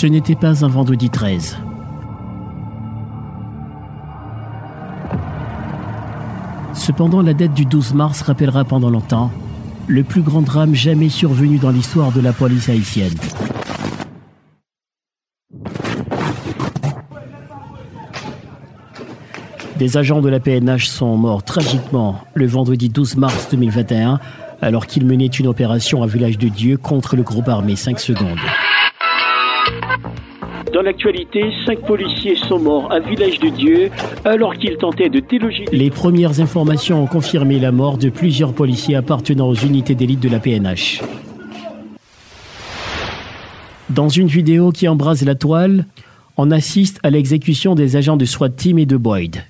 Ce n'était pas un vendredi 13. Cependant, la date du 12 mars rappellera pendant longtemps le plus grand drame jamais survenu dans l'histoire de la police haïtienne. Des agents de la PNH sont morts tragiquement le vendredi 12 mars 2021 alors qu'ils menaient une opération à Village de Dieu contre le groupe armé 5 secondes. Dans l'actualité, cinq policiers sont morts à Village de Dieu alors qu'ils tentaient de déloger. Les premières informations ont confirmé la mort de plusieurs policiers appartenant aux unités d'élite de la PNH. Dans une vidéo qui embrase la toile, on assiste à l'exécution des agents de SWAT Team et de Boyd.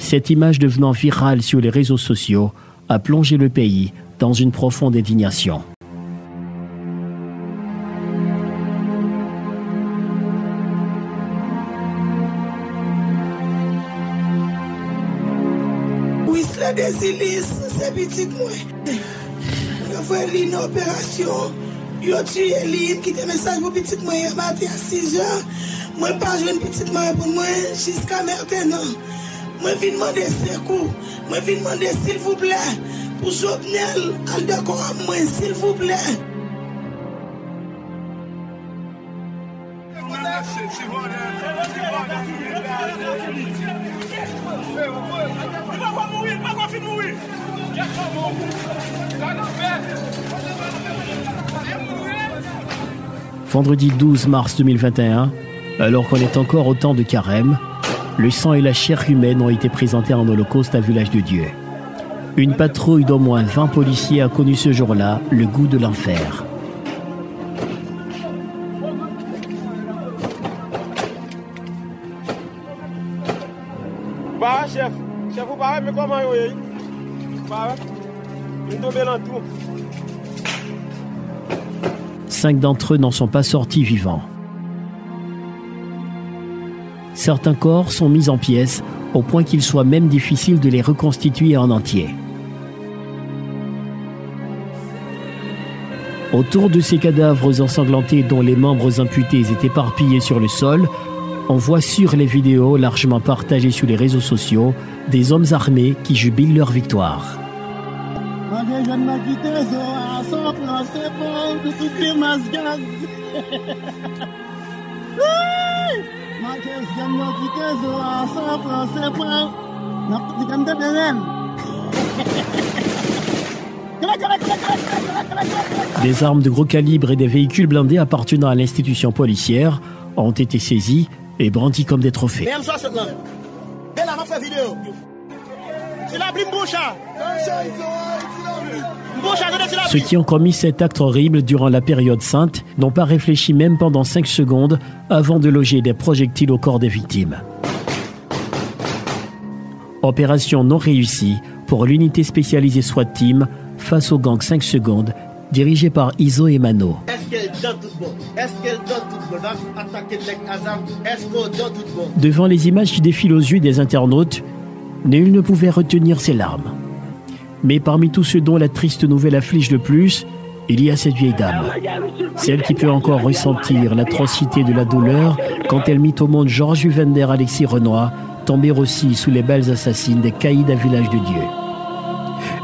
Cette image devenant virale sur les réseaux sociaux a plongé le pays dans une profonde indignation. Oui, cela désilis, c'est petit moi. Je fais une opération. Lynn qui te message pour petit moi hier matin à 6 heures. Moi pas joué une petite moi pour moi jusqu'à Moi viens demander secours. Moi viens demander s'il vous plaît pour Jovenel al d'accord à moi s'il vous plaît. Vendredi 12 mars 2021, alors qu'on est encore au temps de carême, le sang et la chair humaine ont été présentés en holocauste à Village de Dieu. Une patrouille d'au moins 20 policiers a connu ce jour-là le goût de l'enfer. Bah, chef, chef, vous parlez, mais comment vous est Bah, une tombée dans tout. Cinq d'entre eux n'en sont pas sortis vivants. Certains corps sont mis en pièces au point qu'il soit même difficile de les reconstituer en entier. Autour de ces cadavres ensanglantés dont les membres imputés étaient éparpillés sur le sol, on voit sur les vidéos largement partagées sur les réseaux sociaux des hommes armés qui jubilent leur victoire. Des armes de gros calibre et des véhicules blindés appartenant à l'institution policière ont été saisis et brandis comme des trophées. Ceux qui ont commis cet acte horrible durant la période sainte n'ont pas réfléchi même pendant 5 secondes avant de loger des projectiles au corps des victimes. Opération non réussie pour l'unité spécialisée SWAT Team face au gang 5 secondes dirigé par Iso et Mano. Devant les images qui défilent aux yeux des internautes, nul ne pouvait retenir ses larmes. Mais parmi tous ceux dont la triste nouvelle afflige le plus, il y a cette vieille dame, celle qui peut encore ressentir l'atrocité de la douleur quand elle mit au monde Georges Juvender Alexis Renoir, tomber aussi sous les belles assassines des caïds à Village de Dieu.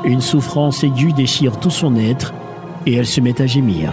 Une souffrance aiguë déchire tout son être et elle se met à gémir.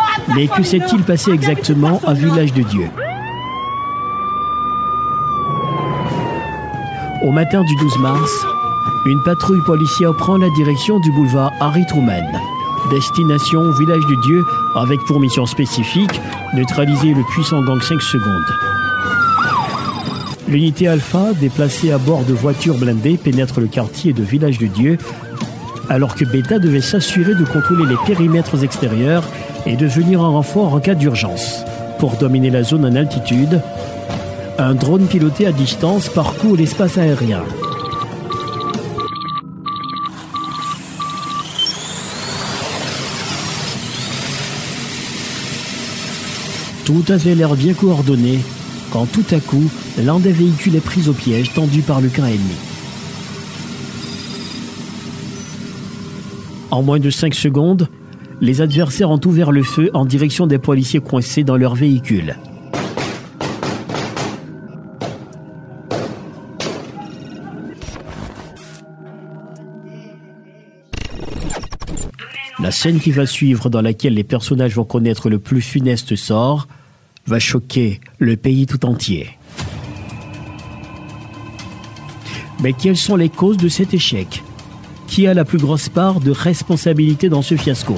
Mais que s'est-il passé exactement à Village de Dieu Au matin du 12 mars, une patrouille policière prend la direction du boulevard Harry Truman. Destination Village de Dieu avec pour mission spécifique neutraliser le puissant gang 5 secondes. L'unité Alpha, déplacée à bord de voitures blindées, pénètre le quartier de Village de Dieu, alors que Beta devait s'assurer de contrôler les périmètres extérieurs et de venir en renfort en cas d'urgence. Pour dominer la zone en altitude, un drone piloté à distance parcourt l'espace aérien. Tout avait l'air bien coordonné quand tout à coup, l'un des véhicules est pris au piège tendu par le camp ennemi. En moins de 5 secondes, les adversaires ont ouvert le feu en direction des policiers coincés dans leur véhicule. La scène qui va suivre, dans laquelle les personnages vont connaître le plus funeste sort, va choquer le pays tout entier. Mais quelles sont les causes de cet échec? Qui a la plus grosse part de responsabilité dans ce fiasco?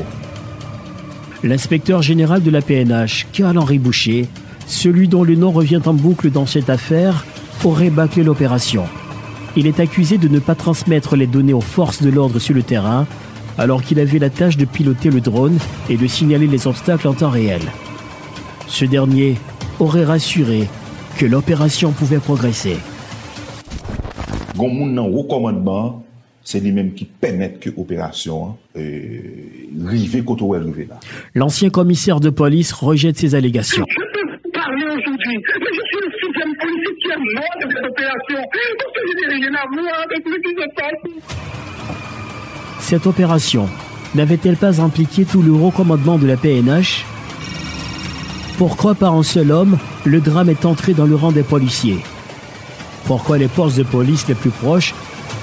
L'inspecteur général de la PNH, Carl-Henri Boucher, celui dont le nom revient en boucle dans cette affaire, aurait bâclé l'opération. Il est accusé de ne pas transmettre les données aux forces de l'ordre sur le terrain, alors qu'il avait la tâche de piloter le drone et de signaler les obstacles en temps réel. Ce dernier aurait rassuré que l'opération pouvait progresser. C'est lui-même qui permet que l'opération rive est là. L'ancien commissaire de police rejette ces allégations. Je peux parler aujourd'hui, mais je suis le sixième policier qui est mort de cette opération, parce que je n'ai rien à voir avec ce qui se passe. Cette opération n'avait-elle pas impliqué tout le recommandement de la PNH pourquoi par un seul homme, le drame est entré dans le rang des policiers? Pourquoi les forces de police les plus proches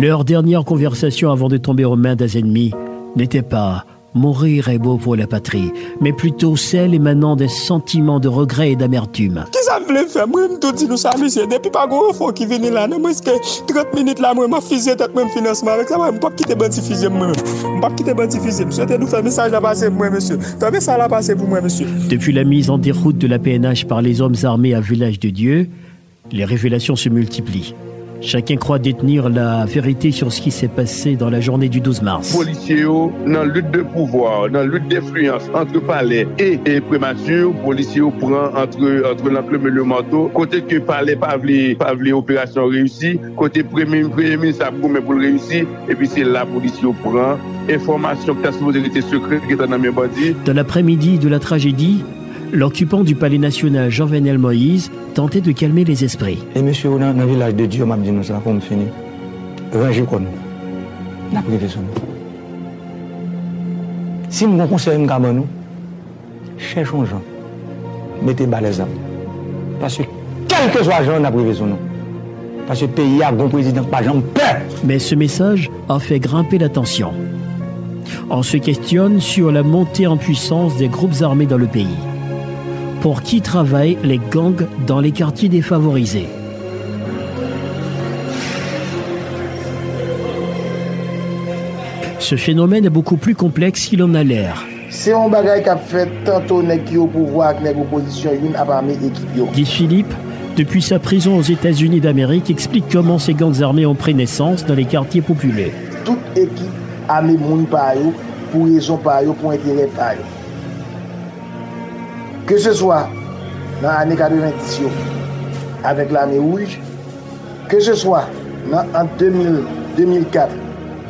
Leur dernière conversation avant de tomber aux mains des ennemis n'était pas Mourir est beau pour la patrie, mais plutôt celle émanant des sentiments de regret et d'amertume. Qu'est-ce que ça voulait faire? Moi, je me dis nous ça, monsieur. Depuis pas grand enfant qui venait là, moi, que 30 minutes là, moi, ma fusée tête même financement avec ça, moi, je pas quitter bandi fusée, moi. Je pas quitter bandi fusée. Monsieur, nous faire message là passer pour moi, monsieur. Faire message là passer pour moi, monsieur? Depuis la mise en déroute de la PNH par les hommes armés à Village de Dieu, les révélations se multiplient. Chacun croit détenir la vérité sur ce qui s'est passé dans la journée du 12 mars. Policiers, dans la lutte de pouvoir, dans la lutte d'influence entre palais et, et prémature, policiers prend entre, entre l'enclume et le manteau. Côté que palais pas pas opération réussie, côté premier, premier ministre a pour le réussir, et puis c'est la police prend information que ta sécurité secrète qui est dans mes bandits. Dans l'après-midi de la tragédie, L'occupant du palais national Jean-Venel Moïse tentait de calmer les esprits. Et monsieur, dans le village de Dieu, m'a dit nous ça, comme fini. Rangez quoi nous. La privé sur nous. Si nous conseillons nous, nous, cherchons gens. Mettez bas les âmes. Parce que quel que soit gens, on a privé sur nous. Parce que le pays a bon président, pas gens peur. Mais ce message a fait grimper la tension. On se questionne sur la montée en puissance des groupes armés dans le pays pour qui travaillent les gangs dans les quartiers défavorisés. Ce phénomène est beaucoup plus complexe qu'il en a l'air. C'est un bagage qui a fait tantôt au pouvoir avec l'opposition une armée équipe. Guy Philippe, depuis sa prison aux États-Unis d'Amérique, explique comment ces gangs armés ont pris naissance dans les quartiers populaires. Toute équipe armée moun par pour raison par pour intérêt par Ke se swa nan ane 90 yo, avek la ane ouj, ke se swa nan an 2000, 2004,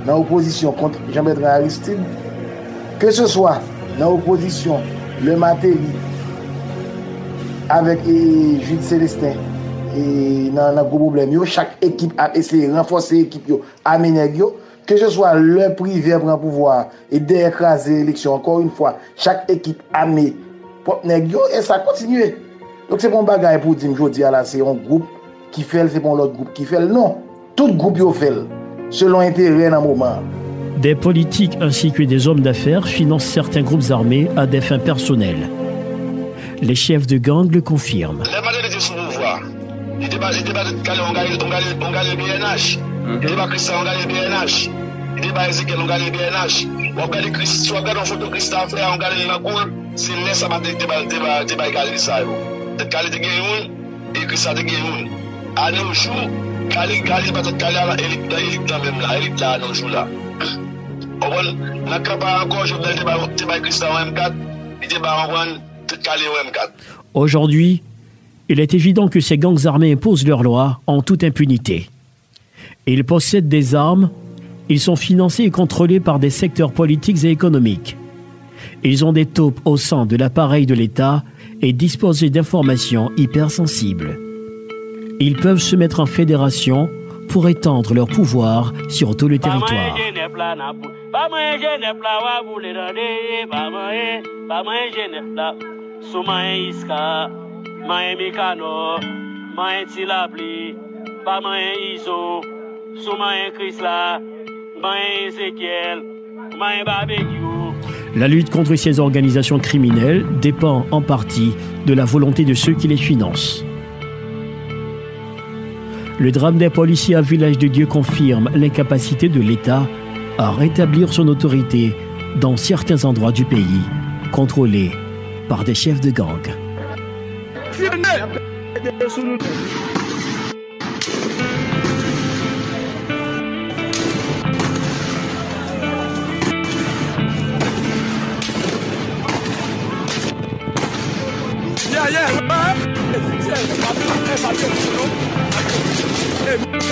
nan oposisyon kontre Jean-Bertrand Aristide, ke se swa nan oposisyon le Matéli, avek e Jude Celestin, e nan nan gro problem yo, chak ekip ap ese renfose ekip yo, amener yo, ke se swa le priver pran pouvoar, e de ekraze eleksyon, ankon yon fwa, chak ekip ame, armée, et ça continue. Donc c'est mon bagage pour dire, je dis là, c'est un groupe qui fait, c'est pour l'autre groupe qui fait. Non, tout groupe y fait, selon intérêt dans moment. Des politiques ainsi que des hommes d'affaires financent certains groupes armés à des fins personnelles. Les chefs de gang le confirment. Il débat, il débat de Calais, on gagne, on gagne, on gagne le BNH. Il débat Christian, on gagne le BNH. Il débat Ezekiel, on gagne BNH. On gagne Christ, si on gagne une photo Christian frère, on gagne la cour, c'est laisse à battre débat, débat, débat Calais ça. De Calais de Guéhoun et Christian de Guéhoun. À nos jours, Calais, Calais, peut-être Calais, élite, élite là même là, élite là, à nos jours là. On va, n'a pas encore, je vais débat, débat Christian M4, il débat en Calais M4. Aujourd'hui, il est évident que ces gangs armés imposent leurs lois en toute impunité. Ils possèdent des armes, ils sont financés et contrôlés par des secteurs politiques et économiques. Ils ont des taupes au sein de l'appareil de l'État et disposent d'informations hypersensibles. Ils peuvent se mettre en fédération pour étendre leur pouvoir sur tout le territoire. Ezekiel, Barbecue. La lutte contre ces organisations criminelles dépend en partie de la volonté de ceux qui les financent. Le drame des policiers à Village de Dieu confirme l'incapacité de l'État à rétablir son autorité dans certains endroits du pays, contrôlés par des chefs de gang.